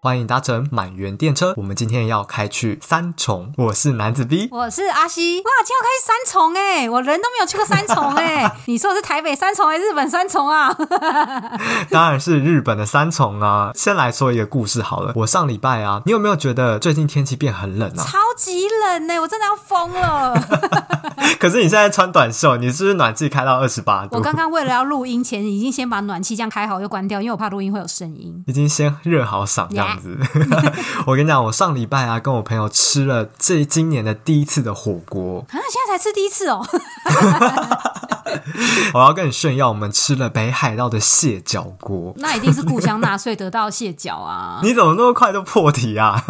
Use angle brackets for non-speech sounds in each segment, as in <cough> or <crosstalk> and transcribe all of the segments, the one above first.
欢迎搭乘满园电车，我们今天要开去三重。我是男子 B，我是阿西。哇，今天要开去三重哎，我人都没有去过三重哎。<laughs> 你说的是台北三重还是日本三重啊？<laughs> 当然是日本的三重啊。先来说一个故事好了。我上礼拜啊，你有没有觉得最近天气变很冷啊？超级冷呢，我真的要疯了。<laughs> <laughs> 可是你现在穿短袖，你是不是暖气开到二十八度？我刚刚为了要录音前，已经先把暖气这样开好又关掉，因为我怕录音会有声音。已经先热好嗓这样子。<laughs> 我跟你讲，我上礼拜啊，跟我朋友吃了这今年的第一次的火锅。啊，现在才吃第一次哦。<laughs> 我要跟你炫耀，我们吃了北海道的蟹脚锅。那一定是故乡纳税得到蟹脚啊！你怎么那么快就破题啊？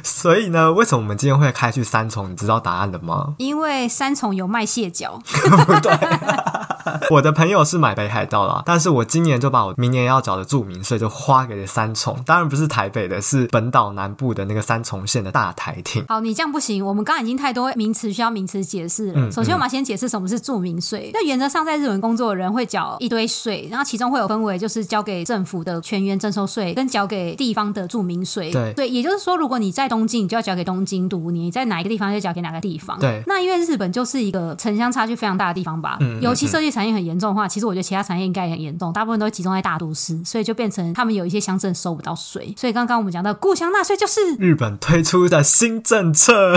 <laughs> 所以呢，为什么我们今天会开去三重？你知道答案了吗？因为三重有卖蟹脚。不 <laughs> 对，<laughs> 我的朋友是买北海道啦，但是我今年就把我明年要缴的住民税就花给了三重，当然不是台北的，是本岛南部的那个三重县的大台町。好，你这样不行，我们刚刚已经太多名词需要名词解释了。嗯、首先，我们要先解释什么是住民税。那、嗯、原则上，在日本工作的人会缴一堆税，然后其中会有分为，就是交给政府的全员征收税，跟交给地方的住民税。对对，也就是说，如果你在东京，你就要交给东京都；你在哪一个地方，就交给哪个地方。对。那因为日本就是一个城乡差距非常大的地方吧，嗯、尤其设计产业很严重的话，其实我觉得其他产业应该也很严重，大部分都集中在大都市，所以就变成他们有一些乡镇收不到税。所以刚刚我们讲到故乡纳税，就是日本推出的新政策，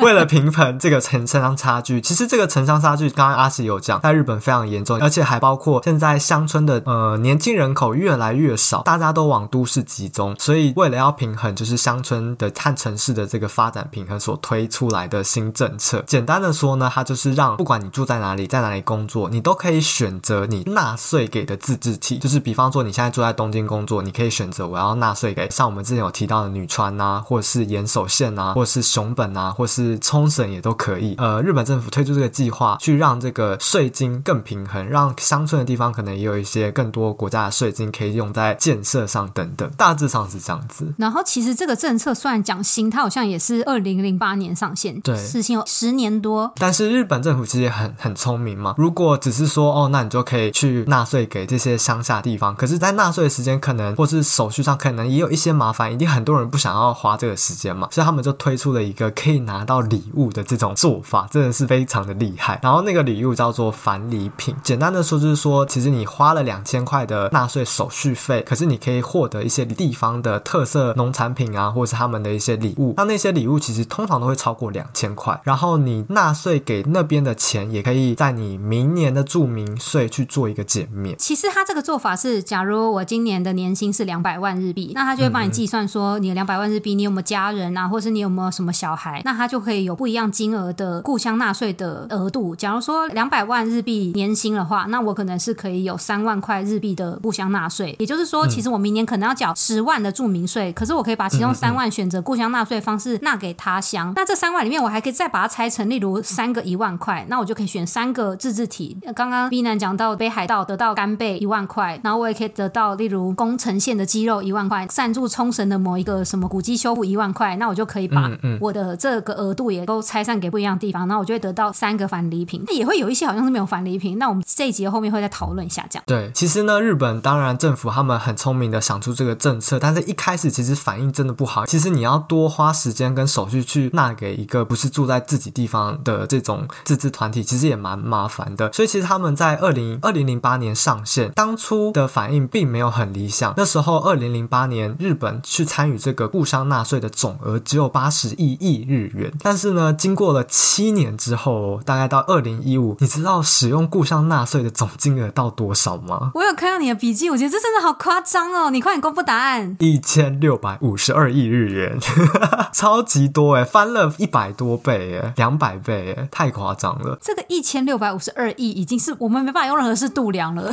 为了平衡这个城乡差距。其实这个城乡差距，刚刚阿喜有讲，在日本非常严重，而且还包括现在乡村的呃年轻人口越来越少，大家都往都市集中，所以为了要平衡，就是乡村的和城市的这个发展平衡所推出来的新政策。简单的说呢，它就是让不管你住在哪里，在哪里工作，你都可以选择你纳税给的自治体。就是比方说，你现在住在东京工作，你可以选择我要纳税给像我们之前有提到的女川啊，或者是岩手县啊，或者是熊本啊，或者是冲绳也都可以。呃，日本政府推出这个计划，去让这个税金更平衡，让乡村的地方可能也有一些更多国家的税金可以用在建设上等等。大致上是这样子。然后其实这个政策虽然讲新，它好像也是二零零八年上线，对，实行有十年多。但是日本政府其实也很很聪明嘛，如果只是说哦，那你就可以去纳税给这些乡下地方，可是，在纳税的时间可能或是手续上可能也有一些麻烦，一定很多人不想要花这个时间嘛，所以他们就推出了一个可以拿到礼物的这种做法，真的是非常的厉害。然后那个礼物叫做返礼品，简单的说就是说，其实你花了两千块的纳税手续费，可是你可以获得一些地方的特色农产品啊，或是他们的一些礼物。那那些礼物其实通常都会超过两千块，然后你纳税给那边的钱，也可以在你明年的住民税去做一个减免。其实他这个做法是，假如我今年的年薪是两百万日币，那他就会帮你计算说，你的两百万日币，你有没有家人啊，或是你有没有什么小孩，那他就可以有不一样金额的故乡纳税的额度。假如说两百万日币年薪的话，那我可能是可以有三万块日币的故乡纳税。也就是说，其实我明年可能要缴十万的住民税，可是我可以把其中三万选择故乡纳税方式纳给他乡。那这三万里面，我还可以再把它拆成，例如三个一万块，那我就可以选三个自治体。刚刚刚 B 男讲到北海道得到干贝一万块，然后我也可以得到例如宫城县的鸡肉一万块，赞助冲绳的某一个什么古迹修复一万块，那我就可以把我的这个额度也都拆散给不一样的地方，那我就会得到三个返礼品。那也会有一些好像是没有返礼品，那我们这一集后面会再讨论一下这样。对，其实呢，日本当然政府他们很聪明的想出这个政策，但是一开始其实反应真的不好。其实你要多花时间跟手续去纳给一个不是住在自己地方的这种自治团体，其实也蛮麻烦的。所以其实他们在二零二零零八年上线，当初的反应并没有很理想。那时候二零零八年日本去参与这个故乡纳税的总额只有八十一亿日元，但是呢，经过了七年之后，大概到二零一五，你知道使用故乡纳税的总金额到多少吗？我有看到你的笔记，我觉得这真的好夸张哦！你快点公布答案，一千六百五十二亿日元，<laughs> 超级多诶，翻了一百多倍诶，两百倍诶，太夸张了。这个一千六百五十二亿已经是我们没办法用任何事度量了。<laughs>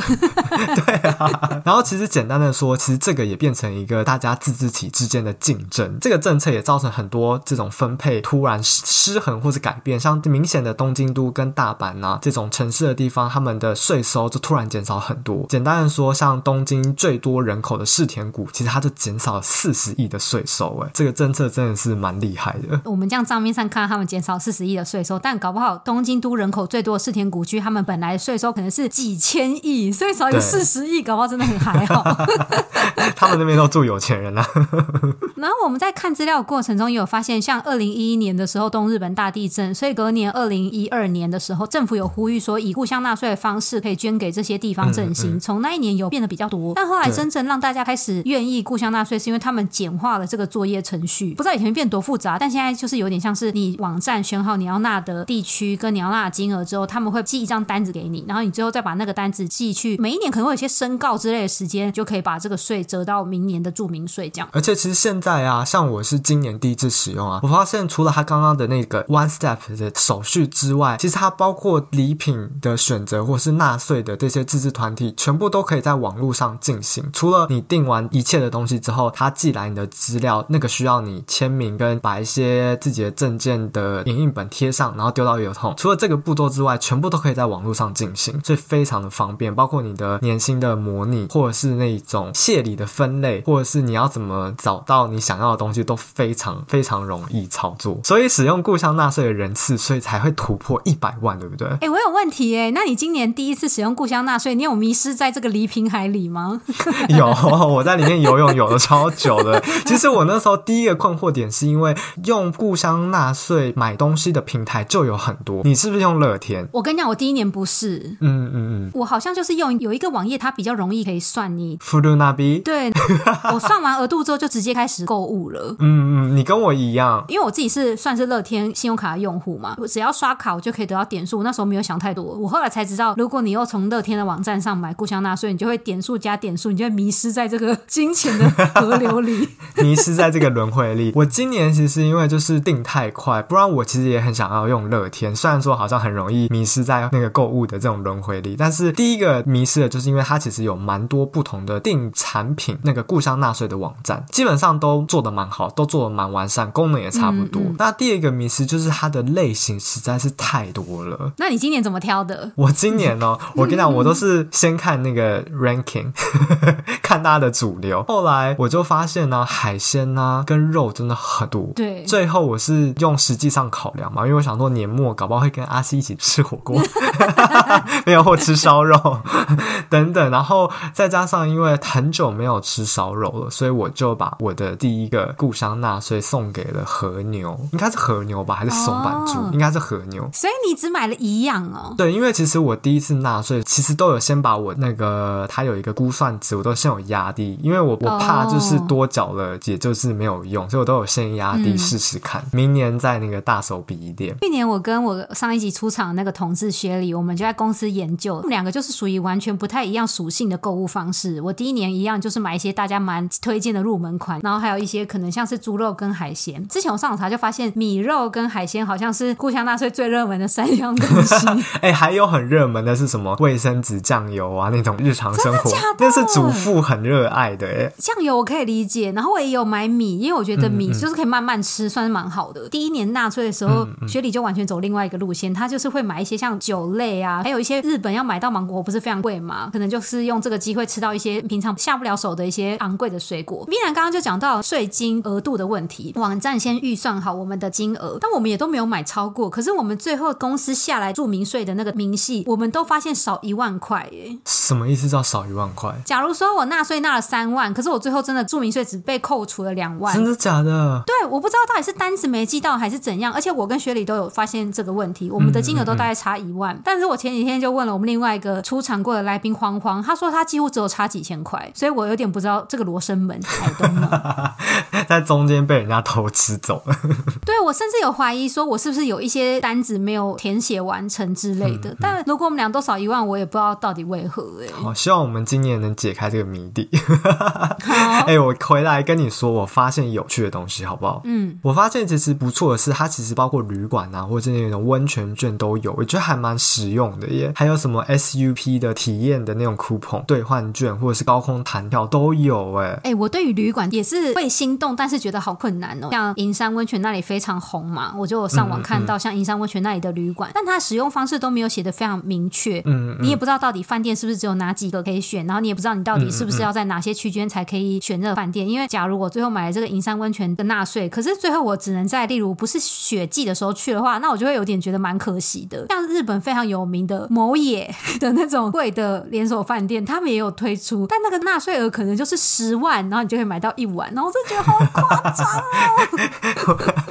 对啊，然后其实简单的说，其实这个也变成一个大家自治体之间的竞争。这个政策也造成很多这种分配突然失衡或是改变，像明显的东京都跟大阪啊这种城市的地方，他们的税收就突然减少很多。简单的说，像东京最多人口的世田谷，其实它就减少了四十亿的税收。哎，这个政策真的是蛮厉害的。我们这样账面上看他们减少四十亿的税收，但搞不好东京都人口最多的世田谷区，他们本来来税收可能是几千亿，所以少一个四十亿，搞不好真的很还好。<laughs> 他们那边都住有钱人啊。<laughs> 然后我们在看资料过程中，也有发现，像二零一一年的时候，东日本大地震，所以隔年二零一二年的时候，政府有呼吁说，以故乡纳税的方式可以捐给这些地方振兴。从、嗯嗯、那一年有变得比较多，但后来真正让大家开始愿意故乡纳税，是因为他们简化了这个作业程序。不知道以前变多复杂，但现在就是有点像是你网站选好你要纳的地区跟你要纳的金额之后，他们会寄一张单子给给你，然后你最后再把那个单子寄去。每一年可能会有些申告之类的时间，就可以把这个税折到明年的住民税这样。而且其实现在啊，像我是今年第一次使用啊，我发现除了他刚刚的那个 One Step 的手续之外，其实它包括礼品的选择或是纳税的这些自治团体，全部都可以在网络上进行。除了你订完一切的东西之后，他寄来你的资料，那个需要你签名跟把一些自己的证件的影印本贴上，然后丢到邮筒。除了这个步骤之外，全部都可以在网络上进行，所以非常的方便。包括你的年薪的模拟，或者是那种谢礼的分类，或者是你要怎么找到你想要的东西，都非常非常容易操作。所以使用故乡纳税的人次，所以才会突破一百万，对不对？哎，我有问题哎，那你今年第一次使用故乡纳税，你有迷失在这个礼品海里吗？<laughs> 有，我在里面游泳游了超久的。<laughs> 其实我那时候第一个困惑点是因为用故乡纳税买东西的平台就有很多，你是不是用乐天？我跟你讲，我第一年不是，嗯嗯嗯，我好像就是用有一个网页，它比较容易可以算你。富路那边？对，我算完额度之后就直接开始购物了。<laughs> 嗯嗯，你跟我一样，因为我自己是算是乐天信用卡的用户嘛，我只要刷卡我就可以得到点数。那时候没有想太多，我后来才知道，如果你又从乐天的网站上买故乡纳税，你就会点数加点数，你就会迷失在这个金钱的河流里，<laughs> <laughs> 迷失在这个轮回里。我今年其实因为就是定太快，不然我其实也很想要用乐天。虽然说好像很容易迷失在那个购物的这种轮回里，但是第一个迷失的就是因为它其实有蛮多不同的定产品那个故乡纳税的网站，基本上都做的蛮好，都做的蛮完善，功能也差不多。嗯嗯。那第二个迷失就是它的类型实在是太多了。那你今年怎么挑的？我今年呢、哦，我跟你讲，我都是先看那个 ranking，<laughs> 看大家的主流。后来我就发现呢、啊，海鲜呢、啊、跟肉真的很多。对，最后我是用实际上考量嘛，因为我想说年末搞不好会跟阿西一起吃火锅，<laughs> <laughs> 没有或吃烧肉等等。然后再加上因为很久没有吃烧肉了，所以我就把我的第一个故乡纳税送给了和牛，应该是和牛吧，还是松板猪？哦、应该是和牛。所以你只买了一样哦。对，因为其实我第一次纳税，其实都有先把我那个它有一个估算值，我都先有压低，因为我我怕就是多缴了，也就是没有用，所以我都有先压低试试看，明年再那个大手笔一点。去年我跟我上一集出场的那个同事薛礼，我们就在公司研究，我们两个就是属于完全不太一样属性的购物方式。我第一年一样就是买一些大家蛮推荐的入门款，然后还有一些可能像是猪肉跟海鲜。之前我上网查就发现，米肉跟海鲜好像是故乡纳税最热门的三样东西。<laughs> 哎、欸，还有很热门的是什么？卫生纸、酱油啊，那种日常生活，那是主妇很热爱的。哎，酱油我可以理解，然后我也有买米，因为我觉得米就是可以慢慢吃，算是蛮好的。第一年纳税的时候，学理就完全走另外一个路线，他就是会买一些像酒类啊，还有一些日本要买到芒果不是非常贵嘛，可能就是用这个机会吃到一些平常下不了手的一些昂贵的水果。米然刚刚就讲到税金额度的问题，网站先预算好我们的金额，但我们也都没有买超过，可是我们最后公司下来住民税的那个明细，我们都发现少一万块耶。什么意思叫少一万块？假如说我纳税纳了三万，可是我最后真的住民税只被扣除了两万，真的假的？对，我不知道到底是单子没寄到还是怎样。而且我跟学理都有发现这个问题，我们的金额都大概差一万。嗯嗯嗯，但是我前几天就问了我们另外一个出场过的来宾慌慌，他说他几乎只有差几千块，所以我有点不知道这个罗生门 <laughs> 在中间被人家偷吃走了。<laughs> 对，我甚至有怀疑说，我是不是有一些单子没有填写完成之类的。嗯嗯，但如果我们俩都少一万，我也不知道到底为何哎、欸。好，希望我们今年能解开这个谜底。<laughs> 哎、欸，我回来跟你说，我发现有趣的东西，好不好？嗯，我发现其实不错的是，它其实包括旅馆啊，或者那种温泉券都有，我觉得还蛮实用的耶。还有什么 SUP 的体验的那种 coupon 兑换券，或者是高空弹跳都有哎。哎、欸，我对于旅馆也是会心动，但是觉得好困难哦。像银山温泉那里非常红嘛，我就上网看到像银山温泉那里的旅馆，嗯嗯，但它使用方式都没有写的非常明确。嗯，嗯，你也不知道到底饭店是不是只有哪几个可以选，然后你也不知道你到底是不是要在哪些区间才可以选这个饭店。因为假如我最后买了这个银山温泉的纳税，可是最后我只能在例如不是雪季的时候去的话，那我就会有点觉得蛮可惜的。像日本非常有名。名的某野 <laughs> 的那种贵的连锁饭店，他们也有推出，但那个纳税额可能就是十万，然后你就可以买到一碗，然后我就觉得好夸张哦。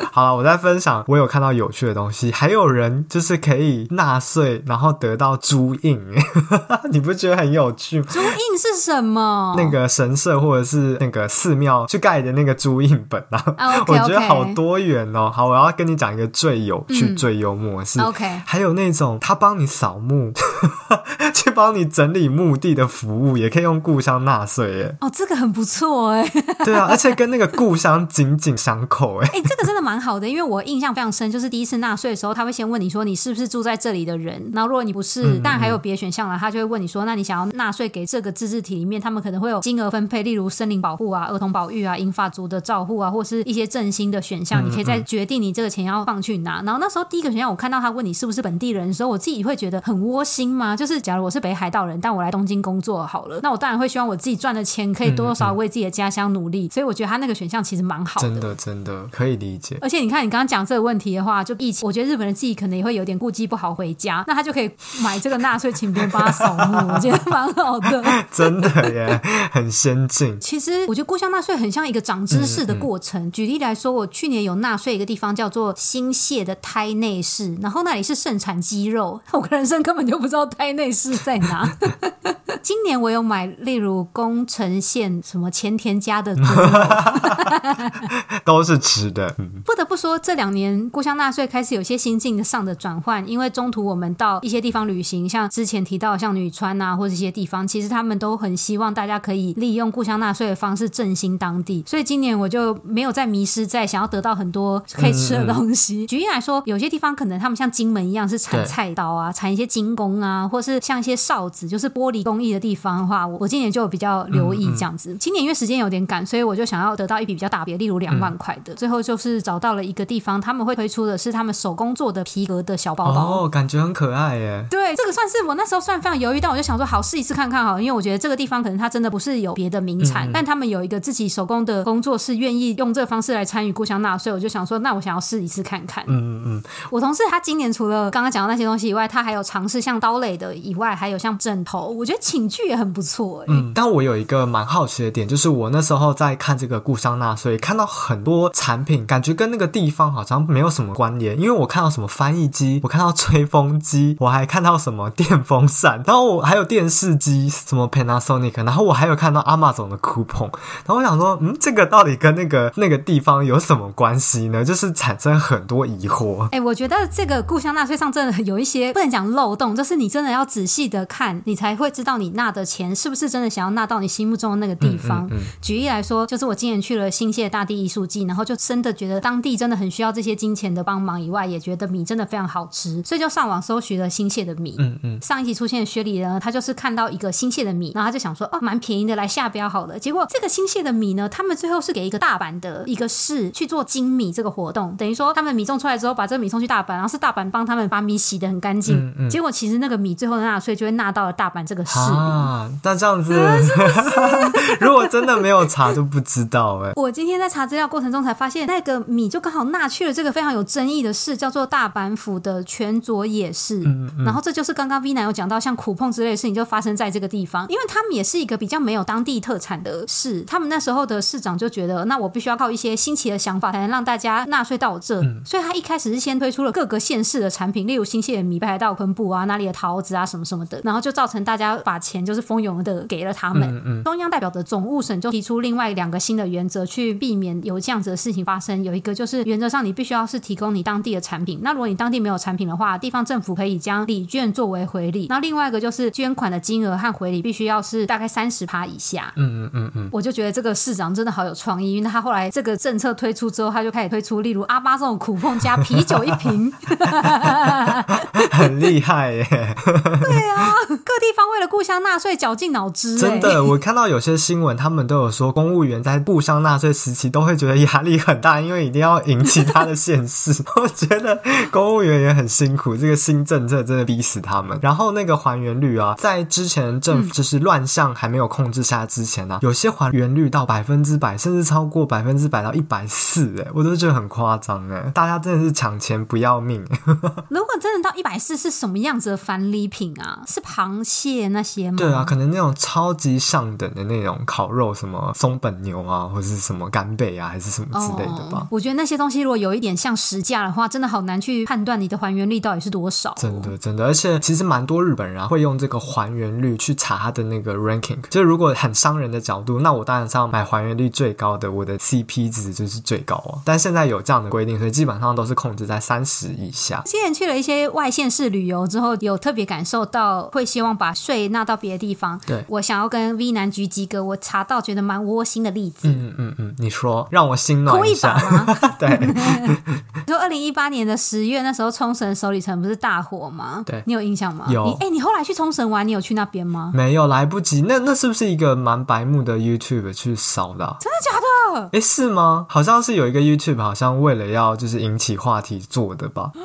<laughs> 好了，我在分享，我有看到有趣的东西，还有人就是可以纳税，然后得到朱印，<laughs> 你不觉得很有趣吗？朱印是什么？那个神社或者是那个寺庙去盖的那个朱印本啊？Oh, okay, okay. 我觉得好多元哦。好，我要跟你讲一个最有趣、嗯、最幽默的是，OK，还有那种他帮你扫墓，<laughs> 去帮你整理墓地的服务，也可以用故乡纳税耶。哦，这个很不错哎。<laughs> 对啊，而且跟那个故乡紧紧相扣哎。哎，这个真的蛮好的，因为我印象非常深，就是第一次纳税的时候，他会先问你说你是不是住在这里的人，然后如果你不是，当然还有别的选项了，他就会问你说，那你想要纳税给这个自治体里面，他们可能会有金额分配，例如森林保护啊、儿童保育啊、银发族的照护啊，或是一些振兴的选项，你可以再决定你这个钱要放去哪。然后那时候第一个选项，我看到他问你是不是本地人的时候，我自己会觉得很窝心吗？就是假如我是北海道人，但我来东京工作好了，那我当然会希望我自己赚的钱可以多多少少为自己的家乡努力，所以我觉得他那个选项其实蛮好的，真的真的可以理解。而且你看，你刚刚讲这个问题的话，就疫情，我觉得日本人自己可能也会有点顾忌不好回家，那他就可以买这个纳税请别人帮他扫墓，我觉得蛮好的。真的耶，很先进。<laughs> 其实我觉得故乡纳税很像一个长知识的过程。举例来说，我去年有纳税一个地方叫做新泻的胎内市，然后那里是盛产鸡肉，我人男生根本就不知道胎内是在哪。今年我有买，例如宫城县什么前田家的猪肉，<laughs> 都是吃的。不得不说，这两年故乡纳税开始有些心境上的转换，因为中途我们到一些地方旅行，像之前提到像女川啊，或者一些地方，其实他们都很希望大家可以利用故乡纳税的方式振兴当地。所以今年我就没有再迷失在想要得到很多可以吃的东西。嗯嗯。<laughs> 举例来说，有些地方可能他们像金门一样是产菜刀啊，产一些金工啊，或是像一些哨子，就是玻璃工艺的地方的话，我我今年就比较留意这样子。嗯嗯，今年因为时间有点赶，所以我就想要得到一笔比较大笔，例如两万块的。嗯、最后就是找到了一个地方，他们会推出的是他们手工做的皮革的小包包，哦，感觉很可爱耶。对，这个算是我那时候算非常犹豫，但我就想说好试一次看看好，因为我觉得这个地方可能它真的不是有别的名产，嗯、但他们有一个自己手工的工作室，愿意用这个方式来参与故乡纳税，我就想说，那我想要试一次看看。嗯嗯嗯。我同事他今年除了刚刚讲的那些东西以外，他还有尝试像刀类的以外，还有像枕头，我觉得寝具也很不错。嗯，但我有一个蛮好奇的点，就是我那时候在看这个故乡纳税，看到很多产品，感觉跟那个地方好像没有什么关联。因为我看到什么翻译机，我看到吹风机，我还看到什么电风扇，然后我还有电视机，什么 Panasonic，然后我还有看到 Amazon 的 coupon。然后我想说，嗯，这个到底跟那个那个地方有什么关系呢？就是产生很多疑惑。哎、欸，我觉得这个故乡纳税上真的有一些不能讲漏洞，就是你真的要仔细的看，你才会知道你纳的钱是不是真的想要纳到你心目中的那个地方。嗯嗯嗯、举例来说，就是我今年去了新泻大地艺术季，然后就真的觉得当地真的很需要这些金钱的帮忙以外，也觉得米真的非常好吃，所以就上网搜寻了新泻的米。嗯嗯。上一集出现的薛礼呢，他就是看到一个新泻的米，然后他就想说，哦，蛮便宜的，来下标好了。结果这个新泻的米呢，他们最后是给一个大阪的一个市去做精米这个活动，等于说他们米种出来之后，把这个米送去大阪，然后是大阪帮他们把米洗得很干净。嗯嗯。结果其实那个米最后的纳税就会纳到了大阪这个市里。啊，那这样子。<laughs> 如果真的没有查就不知道哎。我今天在查资料过程中才发现，那个米就刚好纳去了这个非常有争议的事，叫做大阪府的全佐野市。嗯嗯。然后这就是刚刚 V 男有讲到，像苦碰之类的事情就发生在这个地方，因为他们也是一个比较没有当地特产的市。他们那时候的市长就觉得，那我必须要靠一些新奇的想法才能让大家纳税到我这。嗯。所以他一开始是先推出了各个县市的产品，例如新泻的米、北海道昆布啊、哪里的桃子啊什么什么的，然后就造成大家把钱就是蜂拥的给了他们。嗯嗯。中央代表的总务省就提出另外两个新的原则，去避免有这样子的事情发生。有一个就是原则上你必须要是提供你当地的产品，那如果你当地没有产品的话，地方政府可以将礼券作为回礼。那另外一个就是捐款的金额和回礼必须要是大概三十趴以下。嗯嗯嗯嗯。我就觉得这个市长真的好有创意，因为他后来这个政策推出之后，他就开始推出例如阿巴这种苦碰加啤酒一瓶，<laughs> 很厉害耶。对啊，各地方为了故乡纳税绞尽脑汁。真的，<laughs> 我看到有些。新闻，他们都有说，公务员在故乡纳税时期都会觉得压力很大，因为一定要引起他的县市。<laughs> 我觉得公务员也很辛苦，这个新政策真的逼死他们。然后那个还原率啊，在之前政府就是乱象还没有控制下之前呢、啊，有些还原率到百分之百，甚至超过百分之百到一百四，哎，我都觉得很夸张哎，大家真的是抢钱不要命。<laughs> 如果真的到一百四，是什么样子的返礼品啊？是螃蟹那些吗？对啊，可能那种超级上等的那种烤肉，什么松本牛啊，或者是什么干贝啊，还是什么之类的吧。哦，我觉得那些东西如果有一点像实价的话，真的好难去判断你的还原率到底是多少。真的，真的，而且其实蛮多日本人啊会用这个还原率去查他的那个 ranking。就是如果很商人的角度，那我当然是要买还原率最高的，我的 CP 值就是最高啊。但现在有这样的规定，所以基本上都是控制在三十以下。之前去了一些外县市旅游之后，有特别感受到会希望把税纳到别的地方。对，我想要跟 V 男举几个我查到觉得蛮窝心的例子。嗯嗯嗯，你说让我心暖一下。哭一把吗？<laughs> 对。<laughs> 就二零一八年的十月，那时候冲绳首里城不是大火吗？对，你有印象吗？有。哎、欸，你后来去冲绳玩，你有去那边吗？没有，来不及。那那是不是一个蛮白目的 YouTube 去扫的、啊？真的假的？哎、欸，是吗？好像是有一个 YouTube，好像为了要就是引起话题做的吧。<gasps>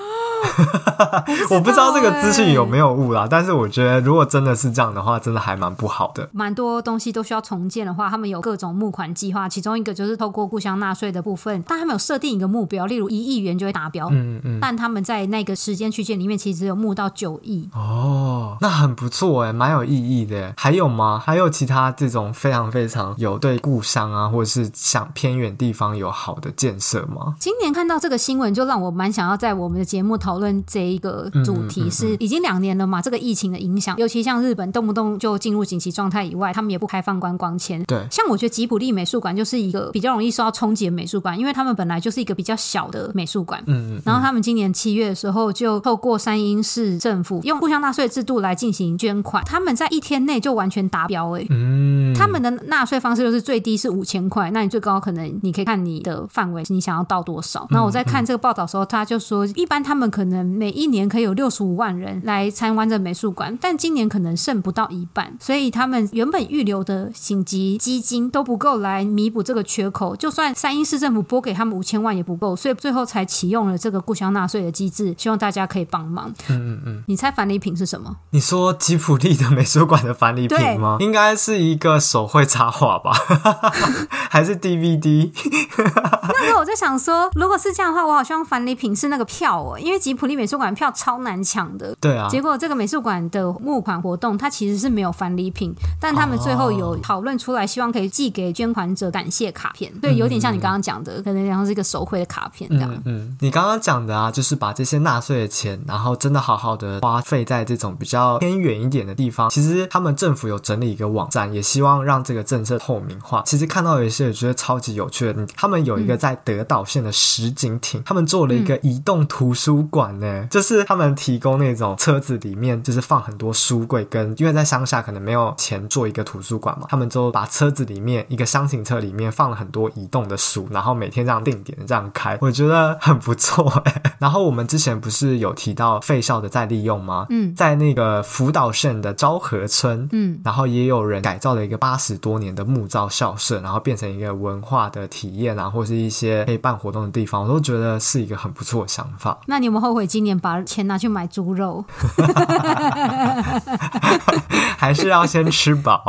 <laughs> 我不知道这个资讯有没有误啦，但是我觉得如果真的是这样的话，真的还蛮不好的。蛮多东西都需要重建的话，他们有各种募款计划，其中一个就是透过故乡纳税的部分，但他们有设定一个目标，例如一亿元就会达标。嗯嗯。但他们在那个时间区间里面，其实只有募到九亿。哦，那很不错哎，蛮有意义的。还有吗？还有其他这种非常非常有对故乡啊，或者是想偏远地方有好的建设吗？今年看到这个新闻，就让我蛮想要在我们的节目讨论这一个主题。是已经两年了嘛？这个疫情的影响，尤其像日本动不动就进入紧急状态以外，他们也不开放观光签。对，像我觉得吉卜力美术馆就是一个比较容易受到冲击的美术馆，因为他们本来就是一个比较小的美术馆。嗯，嗯，然后他们今年七月的时候就透过山阴市政府用互相纳税制度来进行捐款，他们在一天内就完全达标。哎，嗯，他们的纳税方式就是最低是五千块，那你最高可能你可以看你的范围，你想要到多少。那我在看这个报道的时候，他就说，一般他们可能每一年可以有六十五万。人来参观这美术馆，但今年可能剩不到一半，所以他们原本预留的紧急基金都不够来弥补这个缺口。就算山阴市政府拨给他们五千万也不够，所以最后才启用了这个故乡纳税的机制，希望大家可以帮忙。嗯嗯嗯，你猜返礼品是什么？你说吉普力的美术馆的返礼品吗？应该是一个手绘插画吧，<laughs> 还是 DVD？那时候我就想说，如果是这样的话，我好希望返礼品是那个票哦，因为吉普利美术馆票超难抢的。对啊，结果这个美术馆的募款活动，它其实是没有返礼品，但他们最后有讨论出来，希望可以寄给捐款者感谢卡片，对，有点像你刚刚讲的，可能然后是一个手绘的卡片这样。嗯，嗯，你刚刚讲的啊，就是把这些纳税的钱，然后真的好好的花费在这种比较偏远一点的地方。其实他们政府有整理一个网站，也希望让这个政策透明化。其实看到有一些我觉得超级有趣的，他们有一个在德岛县的石井町，他们做了一个移动图书馆呢，就是他们提供那。种车子里面就是放很多书柜，跟因为在乡下可能没有钱做一个图书馆嘛，他们就把车子里面一个箱型车里面放了很多移动的书，然后每天这样定点这样开，我觉得很不错哎。<laughs> 然后我们之前不是有提到废校的再利用吗？嗯，在那个福岛县的昭和村，嗯，然后也有人改造了一个八十多年的木造校舍，然后变成一个文化的体验啊，或是一些可以办活动的地方，我都觉得是一个很不错的想法。那你有没有后悔今年把钱拿去买猪肉？肉 <laughs> 还是要先吃饱，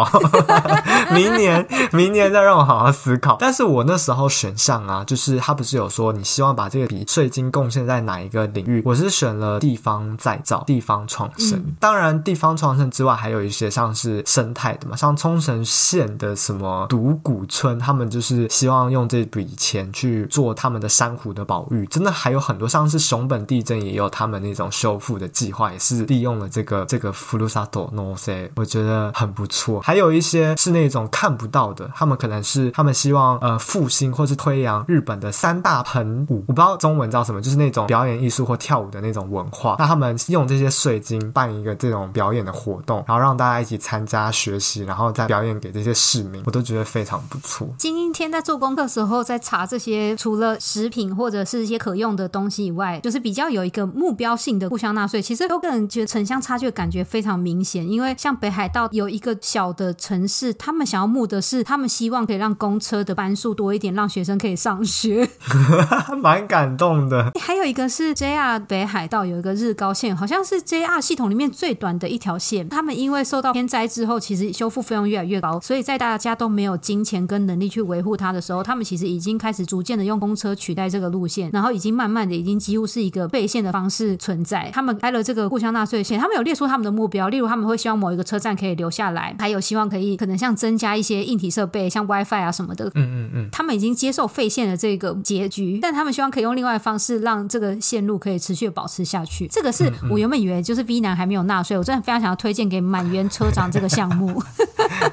<laughs> 明年明年再让我好好思考。但是我那时候选项啊，就是他不是有说你希望把这个笔税金贡献在哪一个领域？我是选了地方再造、地方创生。嗯、当然，地方创生之外，还有一些像是生态的嘛，像冲绳县的什么独古村，他们就是希望用这笔钱去做他们的珊瑚的保育。真的还有很多，像是熊本地震也有他们那种修复的计划也是利用了这个这个ふるさと纳税，我觉得很不错。还有一些是那种看不到的，他们可能是他们希望呃复兴或是推扬日本的三大盆舞，我不知道中文叫什么，就是那种表演艺术或跳舞的那种文化。那他们用这些税金办一个这种表演的活动，然后让大家一起参加学习，然后再表演给这些市民，我都觉得非常不错。今天在做功课的时候，在查这些除了食品或者是一些可用的东西以外，就是比较 有 一个目标性的互相纳税，其实我个人觉得城乡差距的感觉非常明显。因为像北海道有一个小的城市，他们想要募的是，他们希望可以让公车的班数多一点，让学生可以上学，<laughs> 蛮感动的。<laughs> 还有一个是 JR 北海道有一个日高线，好像是 JR 系统里面最短的一条线。他们因为受到天灾之后，其实修复费用越来越高，所以在大家都没有金钱跟能力去维护它的时候，他们其实已经开始逐渐的用公车取代这个路线，然后已经慢慢的已经几乎是一个废线的方式存在。他们开了这个互相纳税线，他们有列出他们的目标，例如他们会希望某一个车站可以留下来，还有希望可以可能像增加一些硬体设备，像 WiFi 啊什么的。嗯嗯嗯。他们已经接受废线的这个结局，但他们希望可以用另外的方式让这个线路可以持续保持下去。这个是我原本以为就是 V 男还没有纳税，我真的非常想要推荐给满员车长这个项目。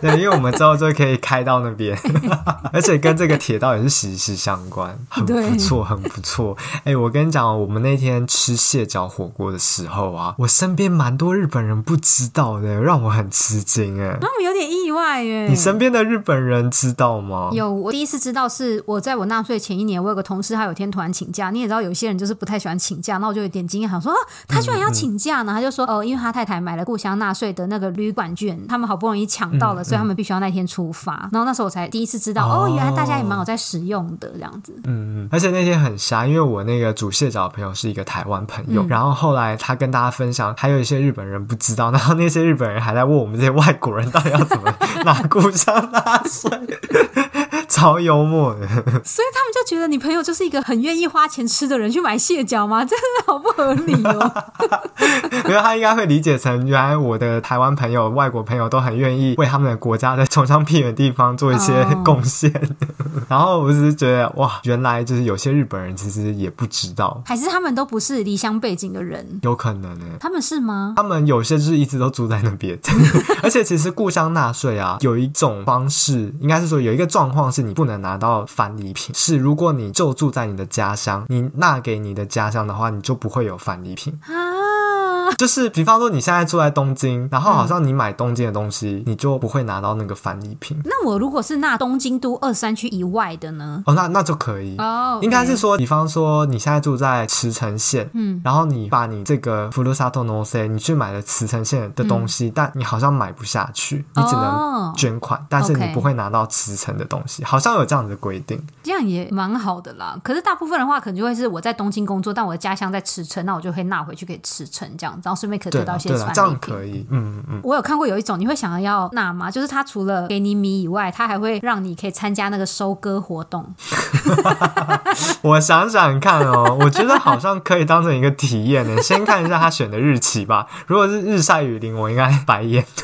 对，因为我们之后就可以开到那边，而且跟这个铁道也是息息相关，很不错，很不错。哎，我跟你讲，我们那天吃蟹脚火锅的时候啊，我身边蛮多日本人不知道的，让我很吃惊哎，那我有点意外耶。你身边的日本人知道吗？有，我第一次知道是我在我纳税前一年，我有个同事，他有一天突然请假。你也知道，有些人就是不太喜欢请假，那我就有点惊讶，想说啊，他居然要请假呢？嗯嗯，他就说哦，因为他太太买了故乡纳税的那个旅馆券，他们好不容易抢到了，所以他们必须要那天出发。然后那时候我才第一次知道，哦，哦，原来大家也蛮有在使用的这样子。嗯嗯，而且那天很瞎，因为我那个煮蟹脚的朋友是一个台湾朋友，嗯、然后后来他跟大家分享，还有一些日本人不知道，然后那些日本人还在问我们这些外国人到底要怎么拿故乡纳税。<laughs> 超幽默的，<laughs> 所以他们就觉得你朋友就是一个很愿意花钱吃的人，去买蟹脚吗？<laughs> 真的好不合理哦。因为，他应该会理解成，原来我的台湾朋友、外国朋友都很愿意为他们的国家在穷乡僻远地方做一些贡献。Oh. 然后我只是觉得，哇，原来就是有些日本人其实也不知道，还是他们都不是离乡背景的人，有可能呢？他们是吗？他们有些就是一直都住在那边，而且其实故乡纳税啊，有一种方式，应该是说有一个状况。是你不能拿到返礼品，是如果你就住在你的家乡，你纳给你的家乡的话，你就不会有返礼品。<laughs> 就是，比方说你现在住在东京，然后好像你买东京的东西，嗯、你就不会拿到那个返礼品。那我如果是纳东京都二三区以外的呢？哦，那那就可以哦。Okay、应该是说，比方说你现在住在茨城县，嗯，然后你把你这个ふるさと纳税，你去买了茨城县的东西，嗯、但你好像买不下去，你只能捐款，哦、但是你不会拿到茨城的东西，Okay 好像有这样子的规定。这样也蛮好的啦。可是大部分的话，可能就会是我在东京工作，但我的家乡在茨城，那我就会纳回去给茨城这样 子。然后顺便可以得到一些传递品，这样可以。嗯嗯嗯。我有看过有一种，你会想要那吗？就是他除了给你米以外，他还会让你可以参加那个收割活动。<laughs> 我想想看哦，我觉得好像可以当成一个体验呢。<laughs> 先看一下他选的日期吧。如果是日晒雨淋，我应该白眼。<laughs>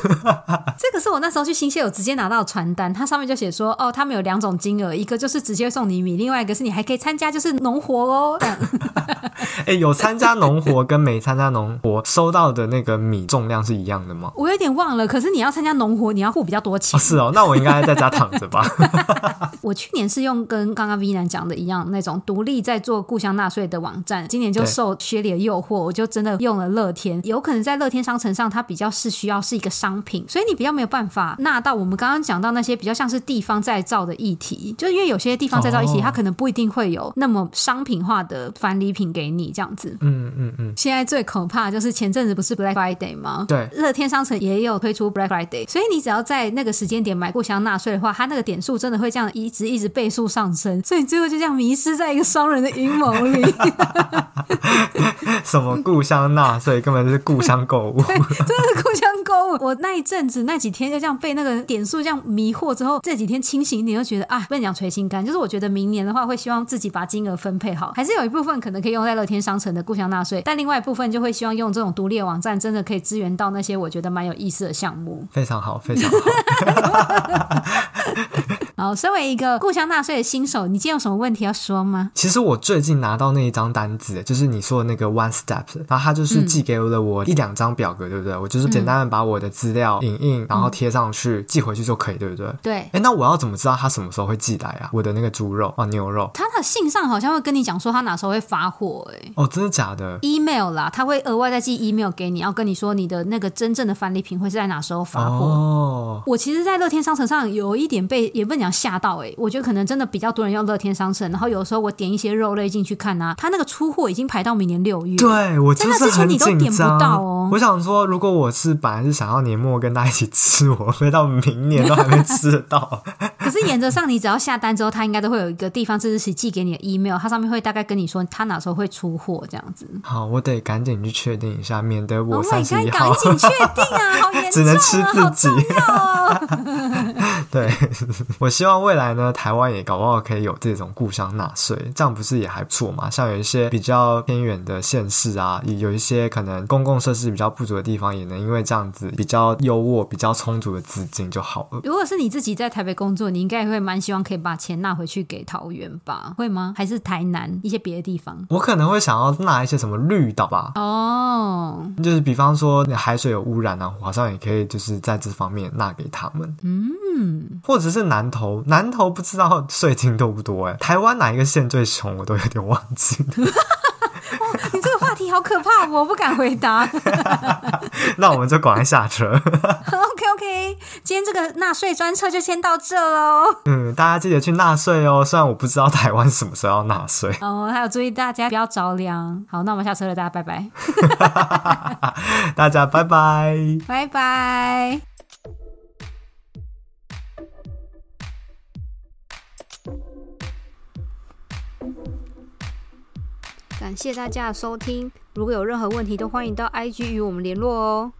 这个是我那时候去新潟有直接拿到传单，它上面就写说，哦，他们有两种金额，一个就是直接送你米，另外一个是你还可以参加就是农活哦。哎、欸，有参加农活跟没参加农活收到的那个米重量是一样的吗？我有点忘了。可是你要参加农活，你要付比较多钱。哦是哦，那我应该在家躺着吧。<laughs> 我去年是用跟刚刚 V 男讲的一样那种独立在做故乡纳税的网站，今年就受薛里的诱惑，我就真的用了乐天。有可能在乐天商城上，它比较是需要是一个商品，所以你比较没有办法纳到我们刚刚讲到那些比较像是地方再造的议题，就是因为有些地方再造议题，哦、它可能不一定会有那么商品化的返礼品给你这样子。嗯嗯嗯。嗯嗯现在最可怕就是前阵子不是 Black Friday 吗？对，乐天商城也有推出 Black Friday，所以你只要在那个时间点买故乡纳税的话，它那个点数真的会这样一直一直倍数上升，所以你最后就这样迷失在一个商人的阴谋里。<laughs> 什么故乡纳税，根本就是故乡购物，<laughs> 真的是故乡购物。我那一阵子那几天就这样被那个点数这样迷惑之后，这几天清醒一点，就觉得啊，不能讲捶心肝，就是我觉得明年的话会希望自己把金额分配好，还是有一部分可能可以用在乐天商城的故乡纳税，但另外一部分就会希望用这这种独立的网站，真的可以支援到那些我觉得蛮有意思的项目。非常好，非常好。<laughs> 好，身为一个故乡纳税的新手，你今天有什么问题要说吗？其实我最近拿到那一张单子，就是你说的那个 One Step，然后他就是寄给了我一两张表格，对不对？我就是简单的把我的资料影印，然后贴上去，寄回去就可以，对不对？对。哎，那我要怎么知道他什么时候会寄来啊？我的那个猪肉啊，牛肉，他的信上好像会跟你讲说他哪时候会发货，哎，哦，真的假的？Email 啦，他会额外再寄 email 给你，要跟你说你的那个真正的返礼品会是在哪时候发货。哦，我其实，在乐天商城上有一点被也不能讲讲吓到哎、欸，我觉得可能真的比较多人用乐天商城，然后有时候我点一些肉类进去看啊，他那个出货已经排到明年六月。对，我真的之前你都点不到哦。我想说，如果我是本来是想要年末跟大家一起吃，我会到明年都还没吃得到。可是原则上，你只要下单之后，他应该都会有一个地方自持寄给你的 email，它上面会大概跟你说他哪时候会出货这样子。好，我得赶紧去确定一下，免得我三十一号。赶紧确定啊！好严重啊！<laughs> 只能吃自己。哦、<laughs> 对，我希望未来呢，台湾也搞不好可以有这种故乡纳税，这样不是也还不错嘛？像有一些比较偏远的县市啊，有一些可能公共设施比较不足的地方，也能因为这样子比较优渥、比较充足的资金就好了。如果是你自己在台北工作，你应该会蛮希望可以把钱纳回去给桃园吧？会吗？还是台南一些别的地方？我可能会想要纳一些什么绿岛吧。哦，就是比方说海水有污染啊，好像也可以就是在这方面纳给他们。嗯，或者是南投，南投不知道税金多不多哎、欸。台湾哪一个县最穷，我都有点忘记了。<laughs> 你这个话题好可怕，我不敢回答。<laughs> 那我们就赶快下车。OK 今天这个纳税专车就先到这喽。嗯，大家记得去纳税哦。虽然我不知道台湾什么时候要纳税。哦，还有注意大家不要着凉。好，那我们下车了，大家拜拜。<laughs> 大家拜拜，拜拜。感谢大家的收听，如果有任何问题，都欢迎到 IG 与我们联络哦。